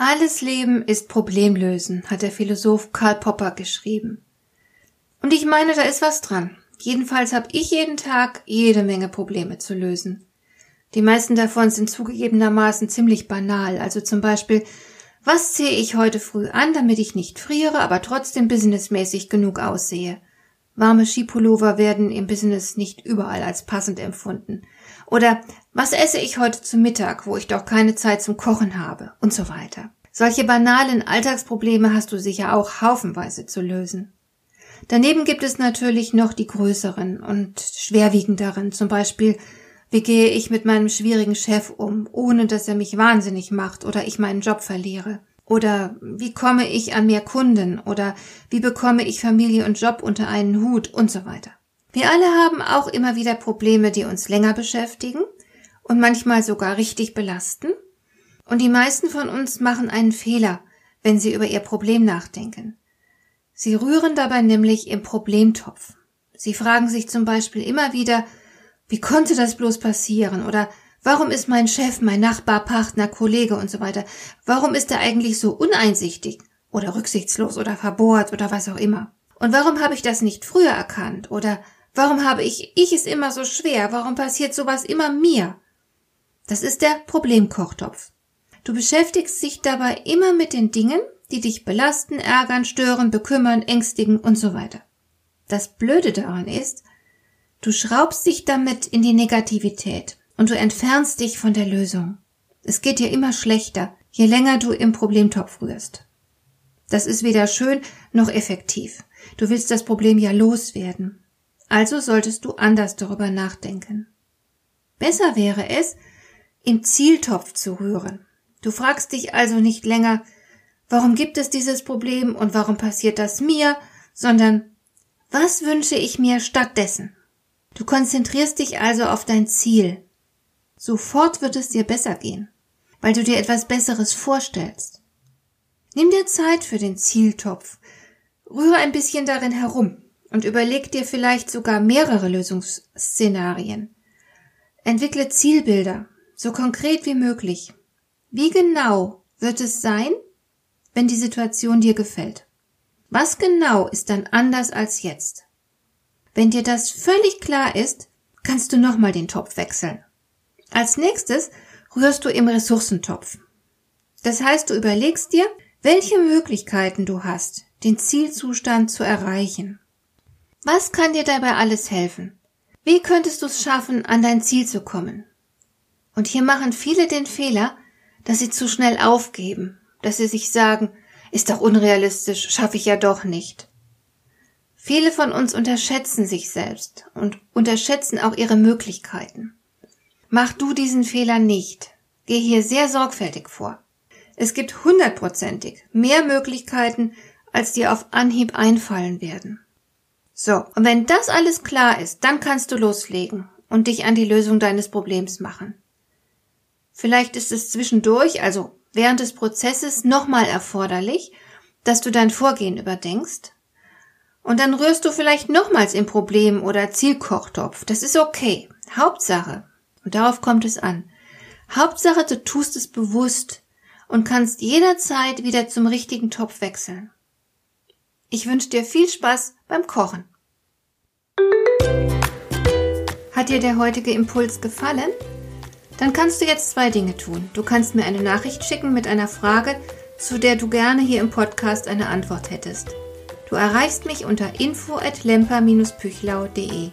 Alles Leben ist Problemlösen, hat der Philosoph Karl Popper geschrieben. Und ich meine, da ist was dran. Jedenfalls habe ich jeden Tag jede Menge Probleme zu lösen. Die meisten davon sind zugegebenermaßen ziemlich banal, also zum Beispiel, was ziehe ich heute früh an, damit ich nicht friere, aber trotzdem businessmäßig genug aussehe? Warme Skipullover werden im Business nicht überall als passend empfunden. Oder was esse ich heute zu Mittag, wo ich doch keine Zeit zum Kochen habe? Und so weiter. Solche banalen Alltagsprobleme hast du sicher auch haufenweise zu lösen. Daneben gibt es natürlich noch die größeren und schwerwiegenderen, zum Beispiel, wie gehe ich mit meinem schwierigen Chef um, ohne dass er mich wahnsinnig macht oder ich meinen Job verliere? Oder wie komme ich an mehr Kunden? Oder wie bekomme ich Familie und Job unter einen Hut? Und so weiter. Wir alle haben auch immer wieder Probleme, die uns länger beschäftigen und manchmal sogar richtig belasten. Und die meisten von uns machen einen Fehler, wenn sie über ihr Problem nachdenken. Sie rühren dabei nämlich im Problemtopf. Sie fragen sich zum Beispiel immer wieder, wie konnte das bloß passieren? Oder Warum ist mein Chef, mein Nachbar, Partner, Kollege und so weiter, warum ist er eigentlich so uneinsichtig oder rücksichtslos oder verbohrt oder was auch immer? Und warum habe ich das nicht früher erkannt? Oder warum habe ich, ich es immer so schwer? Warum passiert sowas immer mir? Das ist der Problemkochtopf. Du beschäftigst dich dabei immer mit den Dingen, die dich belasten, ärgern, stören, bekümmern, ängstigen und so weiter. Das Blöde daran ist, du schraubst dich damit in die Negativität und du entfernst dich von der Lösung. Es geht dir immer schlechter, je länger du im Problemtopf rührst. Das ist weder schön noch effektiv. Du willst das Problem ja loswerden. Also solltest du anders darüber nachdenken. Besser wäre es, im Zieltopf zu rühren. Du fragst dich also nicht länger, warum gibt es dieses Problem und warum passiert das mir, sondern was wünsche ich mir stattdessen? Du konzentrierst dich also auf dein Ziel, Sofort wird es dir besser gehen, weil du dir etwas Besseres vorstellst. Nimm dir Zeit für den Zieltopf, rühre ein bisschen darin herum und überleg dir vielleicht sogar mehrere Lösungsszenarien. Entwickle Zielbilder, so konkret wie möglich. Wie genau wird es sein, wenn die Situation dir gefällt? Was genau ist dann anders als jetzt? Wenn dir das völlig klar ist, kannst du nochmal den Topf wechseln. Als nächstes rührst du im Ressourcentopf. Das heißt, du überlegst dir, welche Möglichkeiten du hast, den Zielzustand zu erreichen. Was kann dir dabei alles helfen? Wie könntest du es schaffen, an dein Ziel zu kommen? Und hier machen viele den Fehler, dass sie zu schnell aufgeben, dass sie sich sagen, ist doch unrealistisch, schaffe ich ja doch nicht. Viele von uns unterschätzen sich selbst und unterschätzen auch ihre Möglichkeiten. Mach du diesen Fehler nicht. Geh hier sehr sorgfältig vor. Es gibt hundertprozentig mehr Möglichkeiten, als dir auf Anhieb einfallen werden. So, und wenn das alles klar ist, dann kannst du loslegen und dich an die Lösung deines Problems machen. Vielleicht ist es zwischendurch, also während des Prozesses, nochmal erforderlich, dass du dein Vorgehen überdenkst. Und dann rührst du vielleicht nochmals im Problem oder Zielkochtopf. Das ist okay. Hauptsache, und darauf kommt es an. Hauptsache, du tust es bewusst und kannst jederzeit wieder zum richtigen Topf wechseln. Ich wünsche dir viel Spaß beim Kochen. Hat dir der heutige Impuls gefallen? Dann kannst du jetzt zwei Dinge tun. Du kannst mir eine Nachricht schicken mit einer Frage, zu der du gerne hier im Podcast eine Antwort hättest. Du erreichst mich unter info at lemper-püchlau.de.